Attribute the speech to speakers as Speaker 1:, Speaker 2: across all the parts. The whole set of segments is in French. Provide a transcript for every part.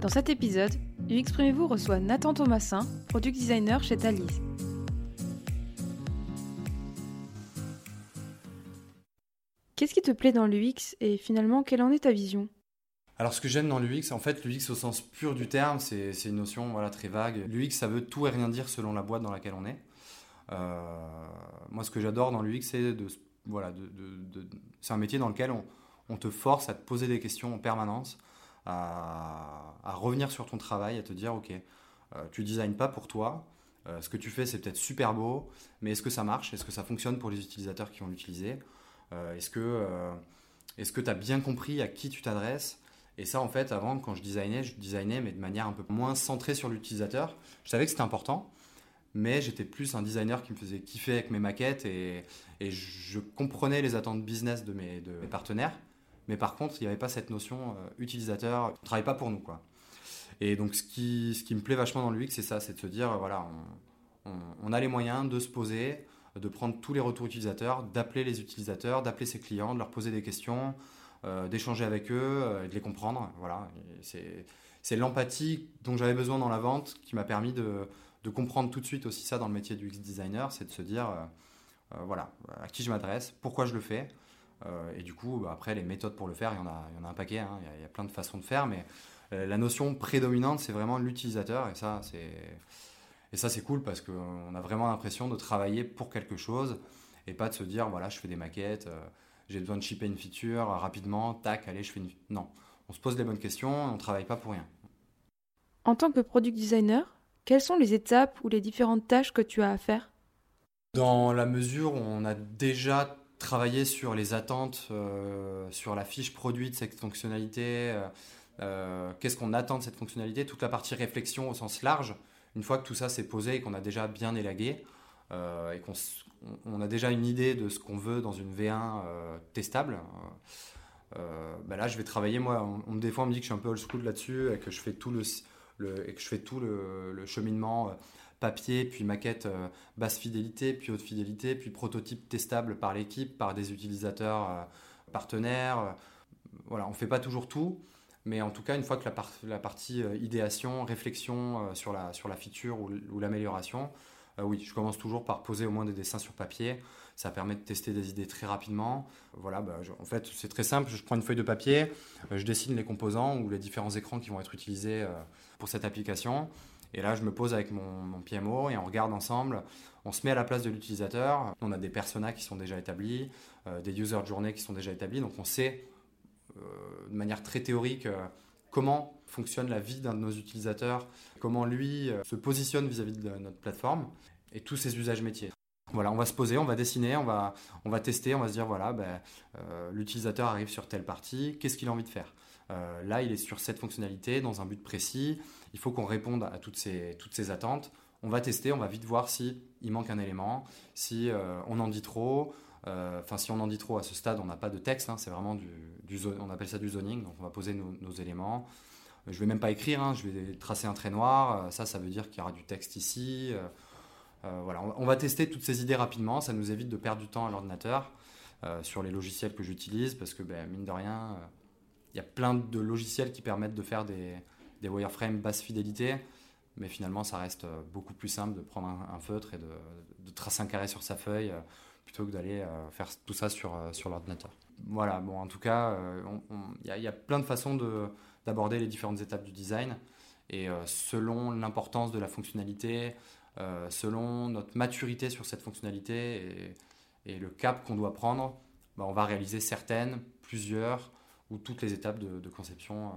Speaker 1: Dans cet épisode, UXprimez-vous reçoit Nathan Thomasin, product designer chez Thalys. Qu'est-ce qui te plaît dans l'UX et finalement quelle en est ta vision?
Speaker 2: Alors ce que j'aime dans l'UX, en fait l'UX au sens pur du terme, c'est une notion très vague. L'UX ça veut tout et rien dire selon la boîte dans laquelle on est. Euh, moi ce que j'adore dans l'UX c'est de, voilà, un métier dans lequel on, te force à te poser des questions en permanence, à, revenir sur ton travail, à te dire ok, euh, tu designes pas pour toi, euh, ce que tu fais c'est peut-être super beau, mais est-ce que ça marche? Est-ce que ça fonctionne pour les utilisateurs qui vont l'utiliser? Est-ce que est-ce tu as bien compris à qui tu t'adresses? Et ça, en fait, avant, quand je designais, je designais, mais de manière un peu moins centrée sur l'utilisateur. Je savais que c'était important, mais j'étais plus un designer qui me faisait kiffer avec mes maquettes et, je comprenais les attentes business de de mes partenaires. Mais par contre, il n'y avait pas cette notion euh, utilisateur, on ne travaille pas pour nous. Quoi. Et donc, ce qui, ce qui me plaît vachement dans le UX, c'est ça, c'est de se dire, voilà, on, a les moyens de se poser, de prendre tous les retours utilisateurs, d'appeler les utilisateurs, d'appeler ses clients, de leur poser des questions, euh, d'échanger avec eux euh, et de les comprendre. Voilà, c'est l'empathie dont j'avais besoin dans la vente qui m'a permis de, de, comprendre tout de suite aussi ça dans le métier du UX designer, c'est de se dire voilà à qui je m'adresse, pourquoi je le fais. Et du coup, bah, après, les méthodes pour le faire, il y en a, il y en a un paquet, hein. il, y a, plein de façons de faire, mais la notion prédominante, c'est vraiment l'utilisateur, et ça, c'est et ça, c'est cool parce qu'on a vraiment l'impression de travailler pour quelque chose et pas de se dire voilà, je fais des maquettes, j'ai besoin de shipper une feature rapidement, tac, allez, je fais une. Non, on se pose les bonnes questions, on ne travaille pas pour rien.
Speaker 1: En tant que product designer, quelles sont les étapes ou les différentes tâches que tu as à faire?
Speaker 2: Dans la mesure où on a déjà travaillé sur les attentes, euh, sur la fiche produit de cette fonctionnalité, euh, euh, qu'est-ce qu'on attend de cette fonctionnalité, toute la partie réflexion au sens large, une fois que tout ça s'est posé et qu'on a déjà bien élagué, et qu'on on a déjà une idée de ce qu'on veut dans une V1 euh, testable. Bah là, je vais travailler, moi, on, des fois on me dit que je suis un peu old school là-dessus et que je fais tout le, et que je fais tout le, cheminement papier, puis maquette basse fidélité, puis haute fidélité, puis prototype testable par l'équipe, par des utilisateurs partenaires. Voilà, on ne fait pas toujours tout, mais en tout cas, une fois que la, partie idéation, réflexion sur, la, sur la feature ou l'amélioration, euh, oui, je commence toujours par poser au moins des dessins sur papier. Ça permet de tester des idées très rapidement. Voilà, bah, en fait, c'est très simple. Je prends une feuille de papier, euh, je dessine les composants ou les différents écrans qui vont être utilisés euh, pour cette application. Et là, je me pose avec mon, PMO et on regarde ensemble. On se met à la place de l'utilisateur. On a des personas qui sont déjà établis, des user journées qui sont déjà établis. Donc, on sait de manière très théorique comment fonctionne la vie d'un de nos utilisateurs, comment lui euh, se positionne vis-à-vis de notre plateforme et tous ses usages métiers. Voilà, on va se poser, on va dessiner, on va, on va tester, on va se dire voilà, ben, euh, l'utilisateur arrive sur telle partie, qu'est-ce qu'il a envie de faire? Euh, Là, il est sur cette fonctionnalité dans un but précis, il faut qu'on réponde à toutes ces, toutes ces attentes. On va tester, on va vite voir si il manque un élément, si on en dit trop, enfin si on en dit trop à ce stade, on n'a pas de texte, hein, c'est vraiment du, on appelle ça du zoning, donc on va poser nos, éléments. Je vais même pas écrire, hein, je vais tracer un trait noir, euh, ça, ça veut dire qu'il y aura du texte ici. Euh, euh, voilà, on, va tester toutes ces idées rapidement, ça nous évite de perdre du temps à l'ordinateur sur les logiciels que j'utilise, parce que ben, mine de rien, il y a plein de logiciels qui permettent de faire des, wireframes basse fidélité, mais finalement, ça reste beaucoup plus simple de prendre un, feutre et de, tracer un carré sur sa feuille plutôt que d'aller faire tout ça sur, sur l'ordinateur voilà, bon, en tout cas, euh, il y, a plein de façons d'aborder les différentes étapes du design. Et euh, selon l'importance de la fonctionnalité, euh, selon notre maturité sur cette fonctionnalité et, le cap qu'on doit prendre, bah, on va réaliser certaines, plusieurs ou toutes les étapes de, conception,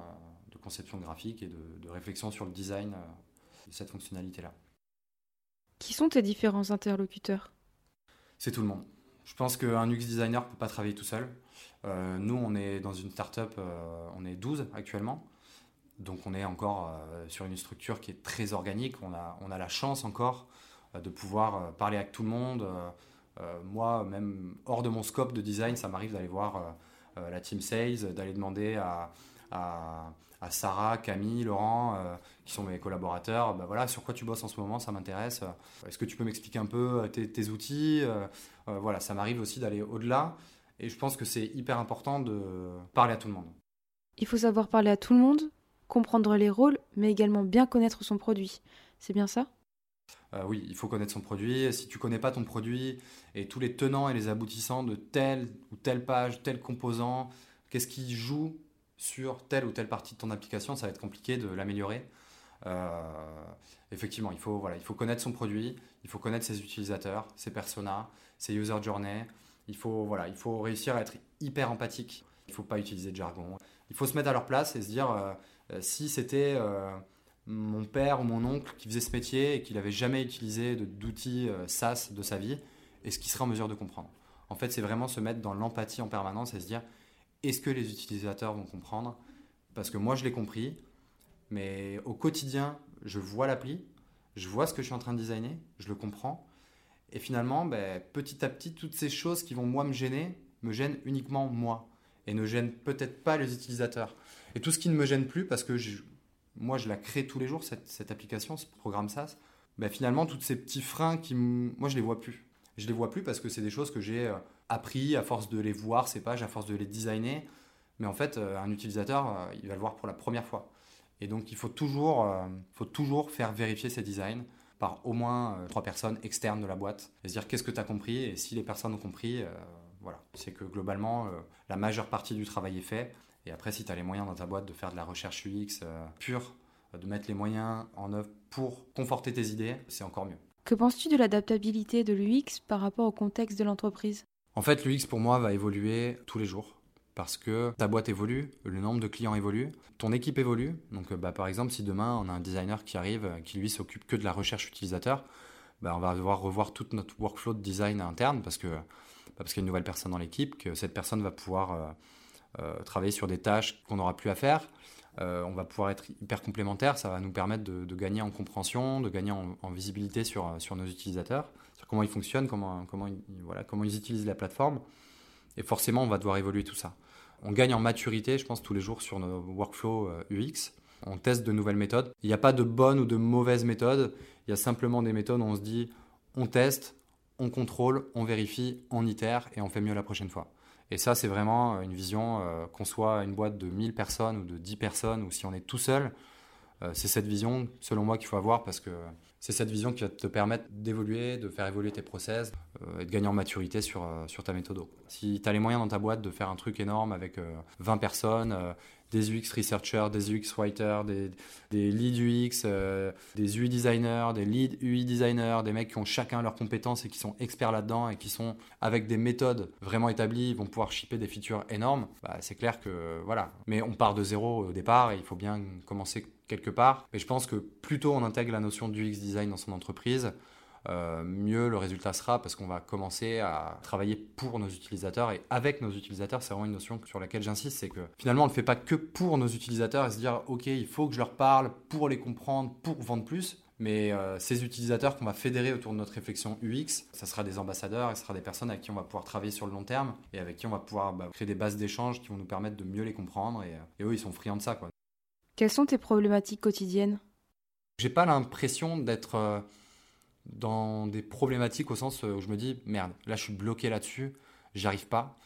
Speaker 2: de conception graphique et de, de, réflexion sur le design de cette fonctionnalité-là.
Speaker 1: Qui sont tes différents interlocuteurs?
Speaker 2: C'est tout le monde. Je pense qu'un UX designer ne peut pas travailler tout seul. Euh, nous, on est dans une startup, euh, on est 12 actuellement. Donc on est encore euh, sur une structure qui est très organique. On a, on a la chance encore de pouvoir parler avec tout le monde. moi, même hors de mon scope de design, ça m'arrive d'aller voir la team sales, d'aller demander à, à, Sarah, Camille, Laurent, qui sont mes collaborateurs, bah voilà, sur quoi tu bosses en ce moment, ça m'intéresse. Est-ce que tu peux m'expliquer un peu tes, tes outils Voilà, ça m'arrive aussi d'aller au-delà. Et je pense que c'est hyper important de parler à tout le monde.
Speaker 1: Il faut savoir parler à tout le monde comprendre les rôles, mais également bien connaître son produit. C'est bien ça?
Speaker 2: Euh, oui, il faut connaître son produit. Si tu connais pas ton produit et tous les tenants et les aboutissants de telle ou telle page, tel composant, qu'est-ce qui joue sur telle ou telle partie de ton application, ça va être compliqué de l'améliorer. Euh, effectivement, il faut, voilà, il faut connaître son produit, il faut connaître ses utilisateurs, ses personas, ses user journeys. Il faut, voilà, il faut réussir à être hyper empathique. Il ne faut pas utiliser de jargon. Il faut se mettre à leur place et se dire euh, si c'était mon père ou mon oncle qui faisait ce métier et qui n'avait jamais utilisé d'outils euh, SaaS de sa vie, est-ce qu'il serait en mesure de comprendre En fait, c'est vraiment se mettre dans l'empathie en permanence et se dire est-ce que les utilisateurs vont comprendre? Parce que moi, je l'ai compris, mais au quotidien, je vois l'appli, je vois ce que je suis en train de designer, je le comprends. Et finalement, ben, petit à petit, toutes ces choses qui vont moi me gêner, me gênent uniquement moi et ne gênent peut-être pas les utilisateurs. Et tout ce qui ne me gêne plus, parce que je, moi je la crée tous les jours, cette, application, ce programme SaaS, ben, finalement, tous ces petits freins, moi je les vois plus. Je les vois plus parce que c'est des choses que j'ai euh, appris à force de les voir, ces pages, à force de les designer. Mais en fait, euh, un utilisateur, euh, il va le voir pour la première fois. Et donc, il faut toujours, faut toujours faire vérifier ces designs par au moins trois personnes externes de la boîte et se dire qu'est-ce que tu as compris et si les personnes ont compris, voilà, c'est que globalement, la majeure partie du travail est fait. Et après, si tu as les moyens dans ta boîte de faire de la recherche UX euh, pure, de mettre les moyens en œuvre pour conforter tes idées, c'est encore mieux.
Speaker 1: Que penses-tu de l'adaptabilité de l'UX par rapport au contexte de l'entreprise?
Speaker 2: En fait, l'UX pour moi va évoluer tous les jours parce que ta boîte évolue, le nombre de clients évolue, ton équipe évolue. Donc, euh, bah, par exemple, si demain on a un designer qui arrive, euh, qui lui s'occupe que de la recherche utilisateur, bah, on va devoir revoir tout notre workflow de design interne parce que bah, parce qu'il y a une nouvelle personne dans l'équipe, que cette personne va pouvoir euh, travailler sur des tâches qu'on n'aura plus à faire. Euh, on va pouvoir être hyper complémentaires, ça va nous permettre de, gagner en compréhension, de gagner en, visibilité sur, sur nos utilisateurs, sur comment ils fonctionnent, comment, comment, ils, voilà, comment ils utilisent la plateforme. Et forcément, on va devoir évoluer tout ça. On gagne en maturité, je pense, tous les jours sur nos workflows UX. On teste de nouvelles méthodes. Il n'y a pas de bonne ou de mauvaise méthode. Il y a simplement des méthodes où on se dit, on teste, on contrôle, on vérifie, on itère et on fait mieux la prochaine fois. Et ça, c'est vraiment euh, une vision, euh, qu'on soit une boîte de 1000 personnes ou de 10 personnes, ou si on est tout seul, euh, c'est cette vision, selon moi, qu'il faut avoir parce que c'est cette vision qui va te permettre d'évoluer, de faire évoluer tes process et de gagner en maturité sur, sur ta méthode. Si tu as les moyens dans ta boîte de faire un truc énorme avec 20 personnes, des UX researchers, des UX writers, des, des lead UX, euh, des UI designers, des lead UI designers, des mecs qui ont chacun leurs compétences et qui sont experts là-dedans et qui sont avec des méthodes vraiment établies, vont pouvoir shipper des features énormes. Bah, c'est clair que voilà. Mais on part de zéro au départ et il faut bien commencer quelque part. Et je pense que plus tôt on intègre la notion du UX design dans son entreprise, euh, mieux le résultat sera parce qu'on va commencer à travailler pour nos utilisateurs et avec nos utilisateurs. C'est vraiment une notion sur laquelle j'insiste, c'est que finalement on ne fait pas que pour nos utilisateurs et se dire ok il faut que je leur parle pour les comprendre, pour vendre plus. Mais euh, ces utilisateurs qu'on va fédérer autour de notre réflexion UX, ça sera des ambassadeurs, et ce sera des personnes avec qui on va pouvoir travailler sur le long terme et avec qui on va pouvoir bah, créer des bases d'échange qui vont nous permettre de mieux les comprendre. Et, euh, et eux, ils sont friands de ça. Quoi.
Speaker 1: Quelles sont tes problématiques quotidiennes?
Speaker 2: J'ai pas l'impression d'être dans des problématiques au sens où je me dis merde, là je suis bloqué là-dessus, j'y arrive pas.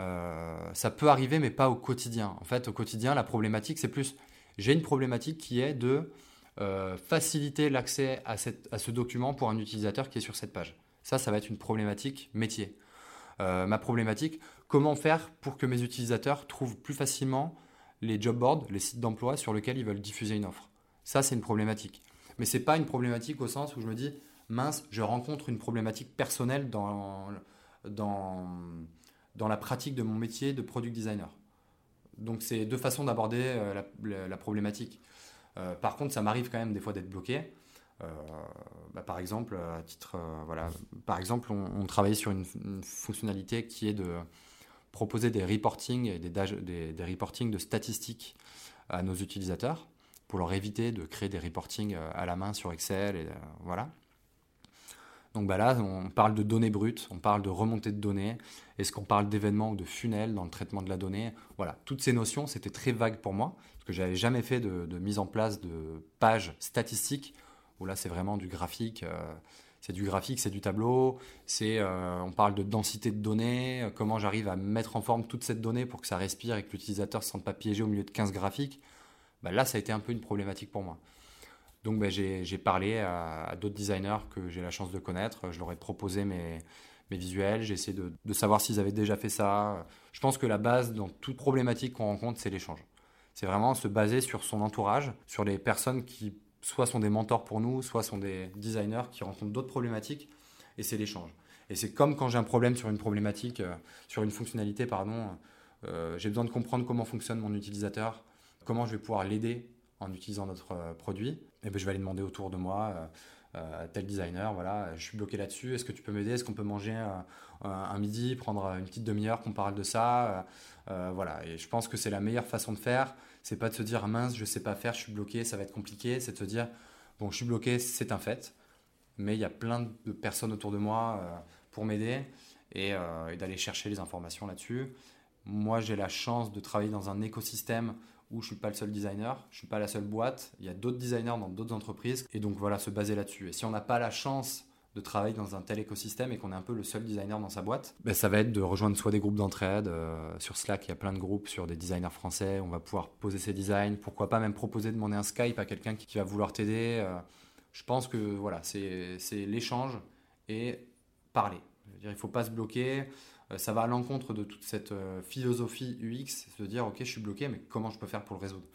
Speaker 2: Euh, ça peut arriver, mais pas au quotidien. En fait, au quotidien, la problématique, c'est plus j'ai une problématique qui est de euh, faciliter l'accès à, à, ce document pour un utilisateur qui est sur cette page. Ça, ça va être une problématique métier. Euh, ma problématique, comment faire pour que mes utilisateurs trouvent plus facilement les job boards, les sites d'emploi sur lesquels ils veulent diffuser une offre? Ça, c'est une problématique. Mais ce n'est pas une problématique au sens où je me dis, mince, je rencontre une problématique personnelle dans, dans, dans la pratique de mon métier de product designer. Donc c'est deux façons d'aborder euh, la, problématique. Euh, par contre, ça m'arrive quand même des fois d'être bloqué. Euh, bah, par exemple, à titre, voilà, par exemple, on, travaillait sur une, fonctionnalité qui est de proposer des reporting et des, des, des reporting de statistiques à nos utilisateurs pour leur éviter de créer des reporting à la main sur Excel et voilà. Donc bah là, on parle de données brutes, on parle de remontée de données. Est-ce qu'on parle d'événements ou de funnels dans le traitement de la donnée? Voilà, toutes ces notions, c'était très vague pour moi, parce que j'avais jamais fait de, mise en place de pages statistiques, où là c'est vraiment du graphique. Euh, c'est du graphique, c'est du tableau, euh, on parle de densité de données, euh, comment j'arrive à mettre en forme toute cette donnée pour que ça respire et que l'utilisateur ne se sente pas piégé au milieu de 15 graphiques. Bah, là, ça a été un peu une problématique pour moi. Donc bah, j'ai parlé à, d'autres designers que j'ai la chance de connaître. Je leur ai proposé mes, visuels. J'ai essayé de, de savoir s'ils avaient déjà fait ça. Je pense que la base dans toute problématique qu'on rencontre, c'est l'échange. C'est vraiment se baser sur son entourage, sur les personnes qui soit sont des mentors pour nous, soit sont des designers qui rencontrent d'autres problématiques. Et c'est l'échange. Et c'est comme quand j'ai un problème sur une problématique, euh, sur une fonctionnalité, pardon. Euh, j'ai besoin de comprendre comment fonctionne mon utilisateur, comment je vais pouvoir l'aider en utilisant notre euh, produit. Et ben, je vais aller demander autour de moi à tel designer, voilà, je suis bloqué là-dessus, est-ce que tu peux m'aider? Est-ce qu'on peut manger un midi, prendre une petite demi-heure qu'on parle de ça? Voilà, et je pense que c'est la meilleure façon de faire. C'est pas de se dire mince, je sais pas faire, je suis bloqué, ça va être compliqué. C'est de se dire bon, je suis bloqué, c'est un fait, mais il y a plein de personnes autour de moi pour m'aider euh, et, d'aller chercher les informations là-dessus. Moi, j'ai la chance de travailler dans un écosystème où je suis pas le seul designer, je suis pas la seule boîte. Il y a d'autres designers dans d'autres entreprises et donc voilà, se baser là-dessus. Et si on n'a pas la chance de travailler dans un tel écosystème et qu'on est un peu le seul designer dans sa boîte, ben ça va être de rejoindre soit des groupes d'entraide. Euh, sur Slack, il y a plein de groupes sur des designers français. On va pouvoir poser ses designs. Pourquoi pas même proposer de demander un Skype à quelqu'un qui, va vouloir t'aider. Euh, je pense que voilà, c'est l'échange et parler. Il ne faut pas se bloquer. Euh, ça va à l'encontre de toute cette euh, philosophie UX, se dire ok, je suis bloqué, mais comment je peux faire pour le résoudre?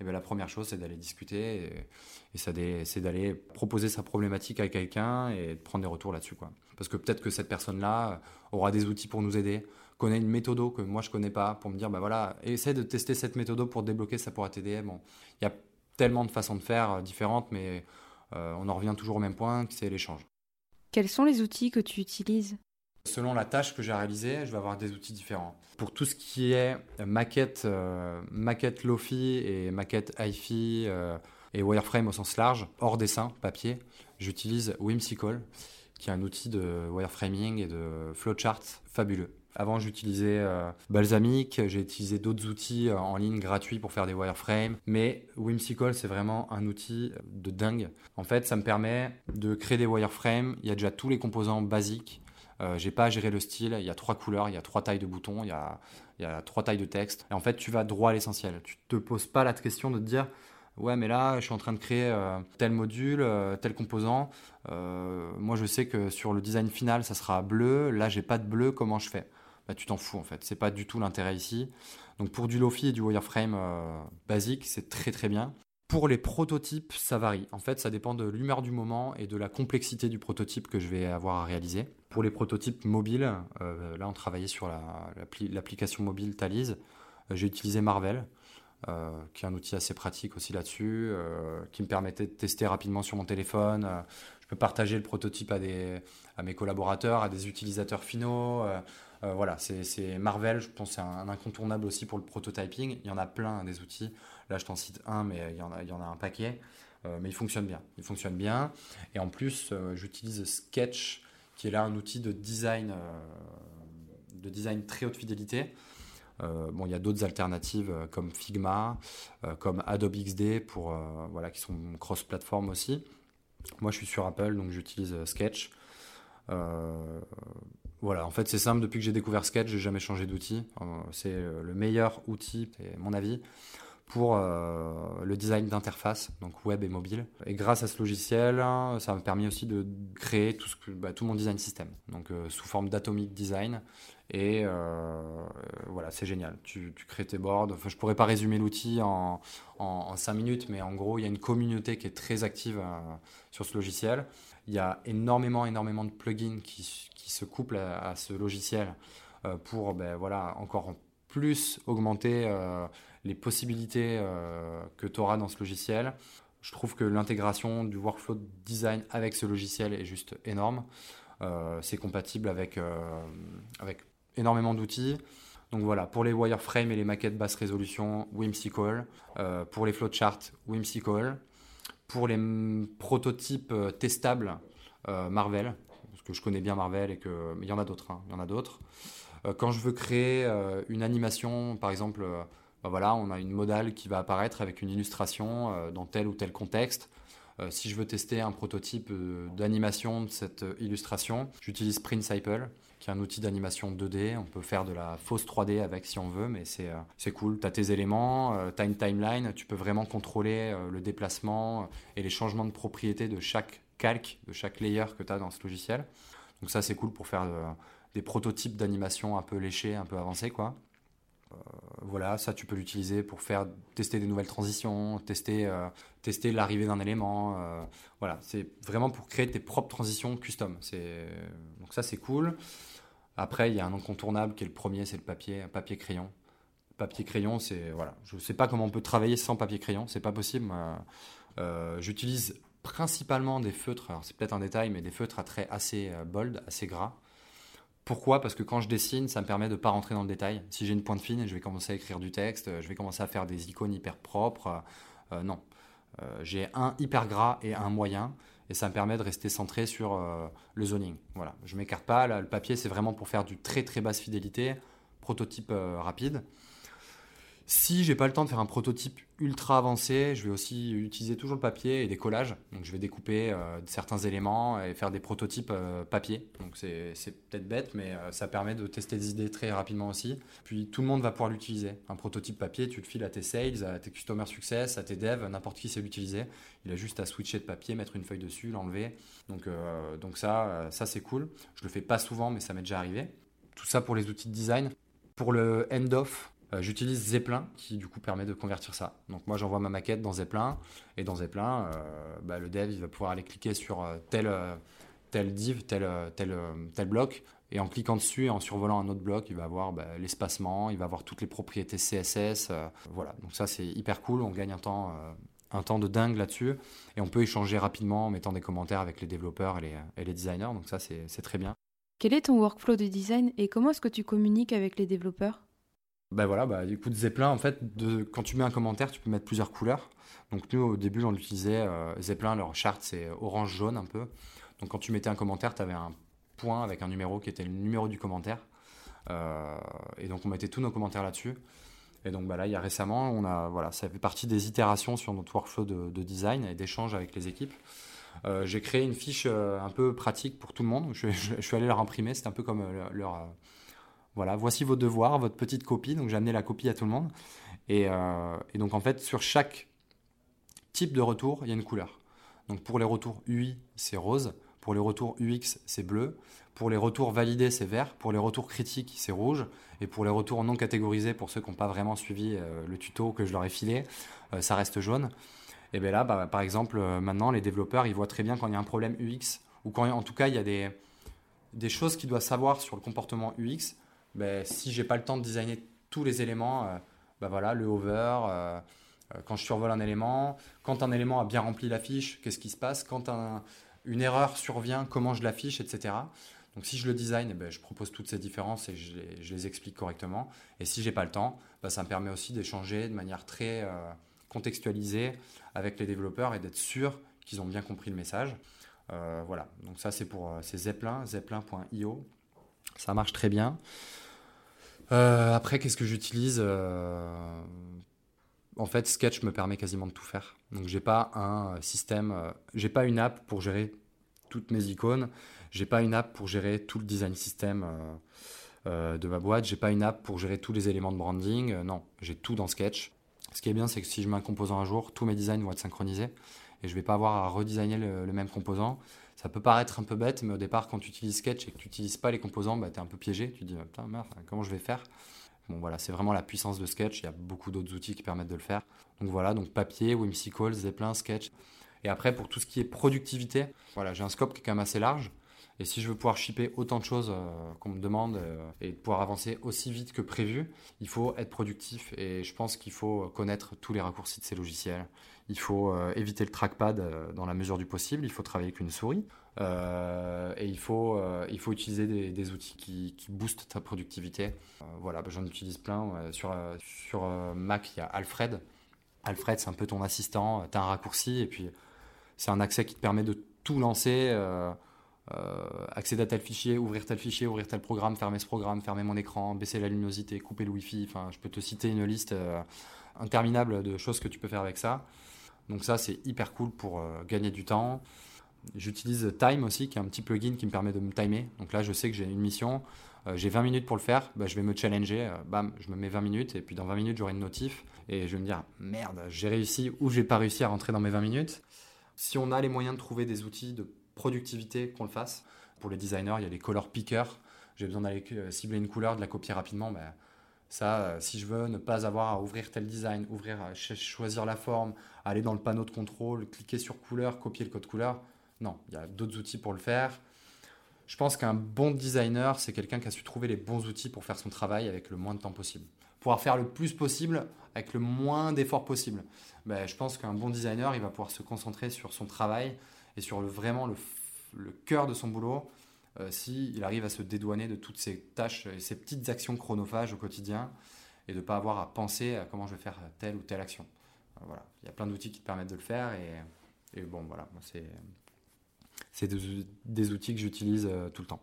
Speaker 2: Et bien, la première chose, c'est d'aller discuter et, c'est d'aller proposer sa problématique à quelqu'un et de prendre des retours là-dessus. Quoi. Parce que peut-être que cette personne-là aura des outils pour nous aider, connaît une méthode que moi je connais pas, pour me dire, bah voilà, essaie de tester cette méthode pour débloquer, ça pourra t'aider. Bon, il y a tellement de façons de faire euh, différentes, mais on en revient toujours au même point, c'est l'échange.
Speaker 1: Quels sont les outils que tu utilises
Speaker 2: Selon la tâche que j'ai réalisée, je vais avoir des outils différents. Pour tout ce qui est maquette, euh, maquette Lofi et maquette hi euh, et wireframe au sens large, hors dessin, papier, j'utilise Whimsical, qui est un outil de wireframing et de flowchart fabuleux. Avant, j'utilisais euh, Balsamic, j'ai utilisé d'autres outils euh, en ligne gratuits pour faire des wireframes, mais Whimsical, c'est vraiment un outil de dingue. En fait, ça me permet de créer des wireframes. Il y a déjà tous les composants basiques. Euh, j'ai pas à gérer le style. Il y a trois couleurs, il y a trois tailles de boutons, il y a, trois tailles de texte. Et en fait, tu vas droit à l'essentiel. Tu te poses pas la question de te dire ouais mais là je suis en train de créer tel module, tel composant. moi je sais que sur le design final ça sera bleu, là j'ai pas de bleu, comment je fais? Bah, tu t'en fous en fait. C'est pas du tout l'intérêt ici. Donc pour du Lofi et du wireframe euh, basique, c'est très très bien. Pour les prototypes, ça varie. En fait, ça dépend de l'humeur du moment et de la complexité du prototype que je vais avoir à réaliser. Pour les prototypes mobiles, euh, là on travaillait sur l'application mobile Thalys. Euh, j'ai utilisé Marvel, qui est un outil assez pratique aussi là-dessus, qui me permettait de tester rapidement sur mon téléphone. je peux partager le prototype à, mes collaborateurs, à des utilisateurs finaux. Euh, voilà, c'est Marvel, je pense c'est un, incontournable aussi pour le prototyping. Il y en a plein des outils. Là, je t'en cite un, mais il y en a, un paquet. Euh, mais il fonctionne bien. Il fonctionne bien. Et en plus, euh, j'utilise Sketch, qui est là un outil de design, de design très haute fidélité. bon, il y a d'autres alternatives comme Figma, comme Adobe XD pour qui sont cross-platform aussi. Moi, je suis sur Apple, donc j'utilise Sketch. Voilà, en fait c'est simple, depuis que j'ai découvert Sketch, j'ai jamais changé d'outil. Euh, c'est euh, le meilleur outil, c'est mon avis, pour euh, le design d'interface, donc web et mobile. Et grâce à ce logiciel, ça m'a permis aussi de créer tout, bah, mon design system, donc sous forme d'atomic design. Et voilà, c'est génial. Tu, crées tes boards. Enfin, je pourrais pas résumer l'outil en, en, 5 minutes, mais en gros, il y a une communauté qui est très active sur ce logiciel. Il y a énormément, énormément de plugins qui, se couplent à, ce logiciel euh, pour ben, voilà, encore plus augmenter euh, les possibilités euh, que tu auras dans ce logiciel. Je trouve que l'intégration du workflow design avec ce logiciel est juste énorme. c'est compatible avec, avec énormément d'outils. Donc voilà, pour les wireframes et les maquettes basse résolution, Whimsical. pour les flowcharts, Whimsical. Pour les prototypes testables, Marvel, que je connais bien Marvel et que il y en a d'autres, hein, il y en a d'autres. Euh, quand je veux créer une animation, par exemple, bah voilà, on a une modale qui va apparaître avec une illustration dans tel ou tel contexte. si je veux tester un prototype d'animation de cette illustration, j'utilise Principle. qui est un outil d'animation 2D. On peut faire de la fausse 3D avec si on veut, mais c'est cool. Tu as tes éléments, tu as une timeline, tu peux vraiment contrôler le déplacement et les changements de propriété de chaque calque, de chaque layer que tu as dans ce logiciel. Donc ça, c'est cool pour faire des prototypes d'animation un peu léchés, un peu avancés, quoi. Euh, voilà, ça tu peux l'utiliser pour faire tester des nouvelles transitions, tester, euh, tester l'arrivée d'un élément. Euh, voilà, c'est vraiment pour créer tes propres transitions custom. Donc ça c'est cool. Après, il y a un incontournable qui est le premier, c'est le papier, papier crayon. Papier crayon, c'est voilà, je ne sais pas comment on peut travailler sans papier crayon, c'est pas possible. J'utilise principalement des feutres, alors c'est peut-être un détail, mais des feutres à traits assez bold, assez gras. Pourquoi? Parce que quand je dessine, ça me permet de ne pas rentrer dans le détail. Si j'ai une pointe fine, je vais commencer à écrire du texte, je vais commencer à faire des icônes hyper propres. Euh, non. Euh, j'ai un hyper gras et un moyen, et ça me permet de rester centré sur euh, le zoning. Voilà. Je m'écarte pas. le papier, c'est vraiment pour faire du très très basse fidélité, prototype rapide. Si j'ai pas le temps de faire un prototype ultra avancé, je vais aussi utiliser toujours le papier et des collages. Donc je vais découper euh, certains éléments et faire des prototypes euh, papier. Donc c'est peut-être bête, mais euh, ça permet de tester des idées très rapidement aussi. Puis tout le monde va pouvoir l'utiliser. Un prototype papier, tu le files à tes sales, à tes customer success, à tes devs, n'importe qui sait l'utiliser. Il a juste à switcher de papier, mettre une feuille dessus, l'enlever. Donc, donc ça, ça c'est cool. Je le fais pas souvent, mais ça m'est déjà arrivé. Tout ça pour les outils de design. Pour le end-off, euh, j'utilise Zeppelin qui du coup permet de convertir ça. Donc moi j'envoie ma maquette dans Zeppelin et dans Zeppelin, euh, bah, le dev il va pouvoir aller cliquer sur euh, tel, tel div, tel, tel, tel bloc et en cliquant dessus et en survolant un autre bloc, il va avoir bah, l'espacement, il va avoir toutes les propriétés CSS. voilà, donc ça c'est hyper cool, on gagne un temps, un temps de dingue là-dessus et on peut échanger rapidement en mettant des commentaires avec les développeurs et les, et les designers, donc ça c'est très bien.
Speaker 1: Quel est ton workflow de design et comment est-ce que tu communiques avec les développeurs?
Speaker 2: Ben voilà, bah, écoute, Zeppelin, en fait, quand tu mets un commentaire, tu peux mettre plusieurs couleurs. Donc nous, au début, on utilisait euh, Zeppelin, leur charte, c'est orange-jaune un peu. Donc quand tu mettais un commentaire, tu avais un point avec un numéro qui était le numéro du commentaire. Euh, et donc on mettait tous nos commentaires là-dessus. Et donc bah, là, il y a récemment, on a, voilà, ça fait partie des itérations sur notre workflow de, design et d'échange avec les équipes. Euh, j'ai créé une fiche un peu pratique pour tout le monde. Je, je suis allé leur imprimer, c'est un peu comme leur voilà, voici vos devoirs, votre petite copie. Donc j'ai amené la copie à tout le monde. Euh, et, donc en fait, sur chaque type de retour, il y a une couleur. Donc pour les retours UI, c'est rose. Pour les retours UX, c'est bleu. Pour les retours validés, c'est vert. Pour les retours critiques, c'est rouge. Et pour les retours non catégorisés, pour ceux qui n'ont pas vraiment suivi euh, le tuto que je leur ai filé, euh, ça reste jaune. Et bien là, bah, par exemple, maintenant, les développeurs, ils voient très bien quand il y a un problème UX, ou quand en tout cas, il y a des, des choses qu'ils doivent savoir sur le comportement UX ben, si j'ai pas le temps de designer tous les éléments, euh, ben voilà, le hover, euh, euh, quand je survole un élément, quand un élément a bien rempli la fiche, qu'est-ce qui se passe, quand une erreur survient, comment je l'affiche, etc. Donc si je le design, eh ben, je propose toutes ces différences et je les, explique correctement. Et si j'ai pas le temps, ben, ça me permet aussi d'échanger de manière très contextualisée avec les développeurs et d'être sûr qu'ils ont bien compris le message. voilà, donc ça c'est pour ces Zeppelin, zeppelin.io. Ça marche très bien. Euh, après, qu'est-ce que j'utilise euh, En fait, Sketch me permet quasiment de tout faire. Donc, j'ai pas un système, euh, j'ai pas une app pour gérer toutes mes icônes. J'ai pas une app pour gérer tout le design system de ma boîte. J'ai pas une app pour gérer tous les éléments de branding. non, j'ai tout dans Sketch. Ce qui est bien, c'est que si je mets un composant un jour, tous mes designs vont être synchronisés et je vais pas avoir à redesigner le même composant. Ça peut paraître un peu bête, mais au départ, quand tu utilises Sketch et que tu n'utilises pas les composants, bah, tu es un peu piégé. Tu te dis, putain, merde, comment je vais faire? Bon, voilà, c'est vraiment la puissance de Sketch. Il y a beaucoup d'autres outils qui permettent de le faire. Donc voilà, donc papier, Whimsical, Zeppelin, Sketch. Et après, pour tout ce qui est productivité, voilà, j'ai un scope qui est quand même assez large. Et si je veux pouvoir shipper autant de choses euh, qu'on me demande euh, et pouvoir avancer aussi vite que prévu, il faut être productif. Et je pense qu'il faut connaître tous les raccourcis de ces logiciels. Il faut euh, éviter le trackpad dans la mesure du possible. Il faut travailler avec une souris. et il faut, il faut utiliser des, outils qui, boostent ta productivité. voilà, bah, j'en utilise plein. sur, sur Mac, il y a Alfred. Alfred, c'est un peu ton assistant. Tu as un raccourci et puis c'est un accès qui te permet de tout lancer accéder à tel fichier, ouvrir tel fichier, ouvrir tel programme, fermer ce programme, fermer mon écran, baisser la luminosité, couper le wifi. Enfin, je peux te citer une liste euh, interminable de choses que tu peux faire avec ça. Donc ça, c'est hyper cool pour euh, gagner du temps. J'utilise Time aussi, qui est un petit plugin qui me permet de me timer. Donc là, je sais que j'ai une mission, euh, j'ai 20 minutes pour le faire, bah, je vais me challenger, euh, bam, je me mets 20 minutes, et puis dans 20 minutes, j'aurai une notif, et je vais me dire, merde, j'ai réussi ou j'ai pas réussi à rentrer dans mes 20 minutes. Si on a les moyens de trouver des outils de productivité, qu'on le fasse. Pour les designers, il y a les color pickers. J'ai besoin d'aller euh, cibler une couleur, de la copier rapidement. Ben, ça, si je veux ne pas avoir à ouvrir tel design, ouvrir, choisir la forme, aller dans le panneau de contrôle, cliquer sur couleur, copier le code couleur, non, il y a d'autres outils pour le faire. Je pense qu'un bon designer, c'est quelqu'un qui a su trouver les bons outils pour faire son travail avec le moins de temps possible. Pouvoir faire le plus possible avec le moins d'efforts possible. Ben, je pense qu'un bon designer, il va pouvoir se concentrer sur son travail et sur le, vraiment le, le cœur de son boulot euh, s'il arrive à se dédouaner de toutes ces tâches et ces petites actions chronophages au quotidien et de ne pas avoir à penser à comment je vais faire telle ou telle action. Euh, voilà. Il y a plein d'outils qui te permettent de le faire et, et bon, voilà, c'est c'est des, outils que j'utilise euh, tout le temps.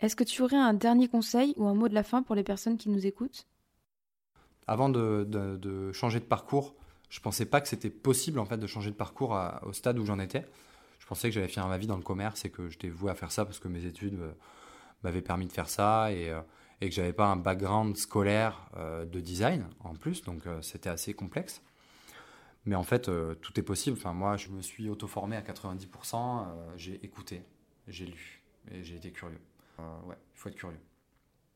Speaker 1: Est-ce que tu aurais un dernier conseil ou un mot de la fin pour les personnes qui nous écoutent?
Speaker 2: Avant de, changer de parcours, je pensais pas que c'était possible en fait de changer de parcours au stade où j'en étais. Je pensais que j'allais finir ma vie dans le commerce et que j'étais voué à faire ça parce que mes études euh, m'avaient permis de faire ça et, euh, et que j'avais pas un background scolaire de design en plus, donc c'était assez complexe. Mais en fait, euh, tout est possible. Enfin, moi, je me suis auto-formé à 90%. Euh, j'ai écouté, j'ai lu et j'ai été curieux. Euh, ouais, il faut être curieux.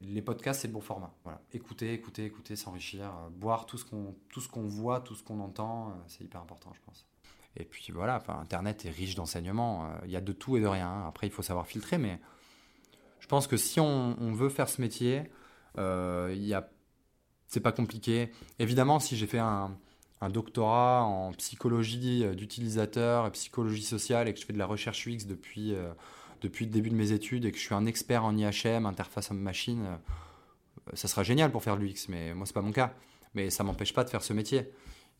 Speaker 2: Les podcasts, c'est le bon format. Écouter, écouter, écouter, s'enrichir, boire tout ce qu'on qu'on voit, tout ce qu'on entend, c'est hyper important, je pense. Et puis voilà, Internet est riche d'enseignements. Il y a de tout et de rien. Hein. Après, il faut savoir filtrer, mais je pense que si on, veut faire ce métier, il a, c'est pas compliqué. Évidemment, si j'ai fait un un doctorat en psychologie euh, d'utilisateur et psychologie sociale et que je fais de la recherche UX depuis, euh, depuis le début de mes études et que je suis un expert en IHM, interface homme-machine, euh, ça sera génial pour faire l'UX, mais moi, c'est pas mon cas. Mais ça m'empêche pas de faire ce métier.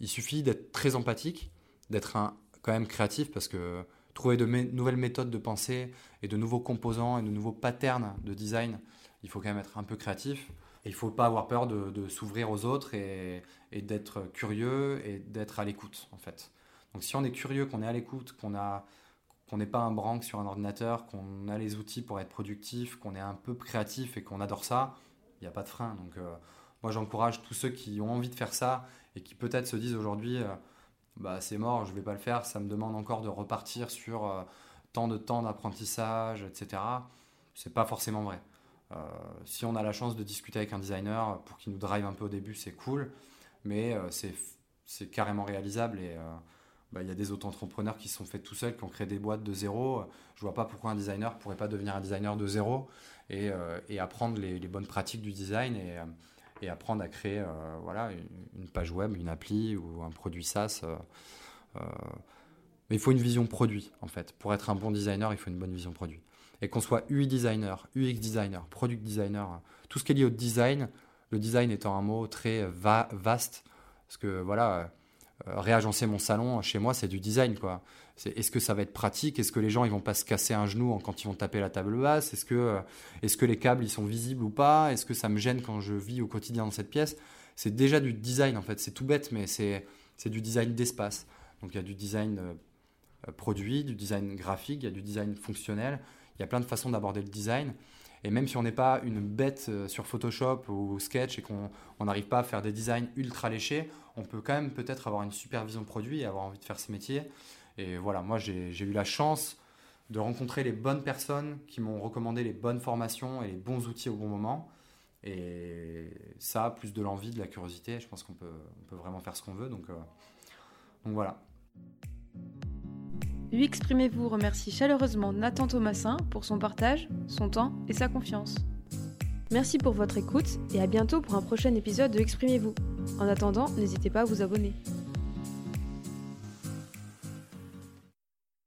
Speaker 2: Il suffit d'être très empathique, d'être quand même créatif parce que trouver de nouvelles méthodes de pensée et de nouveaux composants et de nouveaux patterns de design, il faut quand même être un peu créatif. Et il ne faut pas avoir peur de, s'ouvrir aux autres et, d'être curieux et d'être à l'écoute, en fait. Donc si on est curieux, qu'on est à l'écoute, qu'on a qu'on n'est pas un branque sur un ordinateur, qu'on a les outils pour être productif, qu'on est un peu créatif et qu'on adore ça, il n'y a pas de frein. Donc euh, moi j'encourage tous ceux qui ont envie de faire ça et qui peut-être se disent aujourd'hui euh, bah c'est mort, je ne vais pas le faire, ça me demande encore de repartir sur euh, tant de temps d'apprentissage, etc. C'est pas forcément vrai. Si on a la chance de discuter avec un designer pour qu'il nous drive un peu au début, c'est cool, mais c'est carrément réalisable et euh, bah, il y a des auto-entrepreneurs qui se sont faits tout seuls, qui ont créé des boîtes de zéro. Je vois pas pourquoi un designer pourrait pas devenir un designer de zéro et, et apprendre les, bonnes pratiques du design et, et apprendre à créer voilà, une, page web, une appli ou un produit SaaS. mais il faut une vision produit en fait. Pour être un bon designer, il faut une bonne vision produit et qu'on soit UI designer, UX designer, product designer, tout ce qui est lié au design, le design étant un mot très vaste, parce que voilà, euh, réagencer mon salon chez moi, c'est du design quoi. Est-ce que ça va être pratique? Est-ce que les gens ils vont pas se casser un genou quand ils vont taper la table basse? Est-ce que, euh, est que les câbles ils sont visibles ou pas? Est-ce que ça me gêne quand je vis au quotidien dans cette pièce? C'est déjà du design en fait. C'est tout bête, mais c'est du design d'espace. Donc il y a du design euh, produit, du design graphique, il y a du design fonctionnel. Il y a plein de façons d'aborder le design. Et même si on n'est pas une bête euh, sur Photoshop ou Sketch et qu'on n'arrive pas à faire des designs ultra léchés, on peut quand même peut-être avoir une supervision produit et avoir envie de faire ce métier. Et voilà, moi j'ai eu la chance de rencontrer les bonnes personnes qui m'ont recommandé les bonnes formations et les bons outils au bon moment. Et ça, plus de l'envie, de la curiosité, je pense qu'on peut, on peut vraiment faire ce qu'on veut. Donc, euh, donc voilà.
Speaker 1: Exprimez-vous remercie chaleureusement Nathan Thomasin pour son partage, son temps et sa confiance. Merci pour votre écoute et à bientôt pour un prochain épisode de Exprimez-vous. En attendant, n'hésitez pas à vous abonner.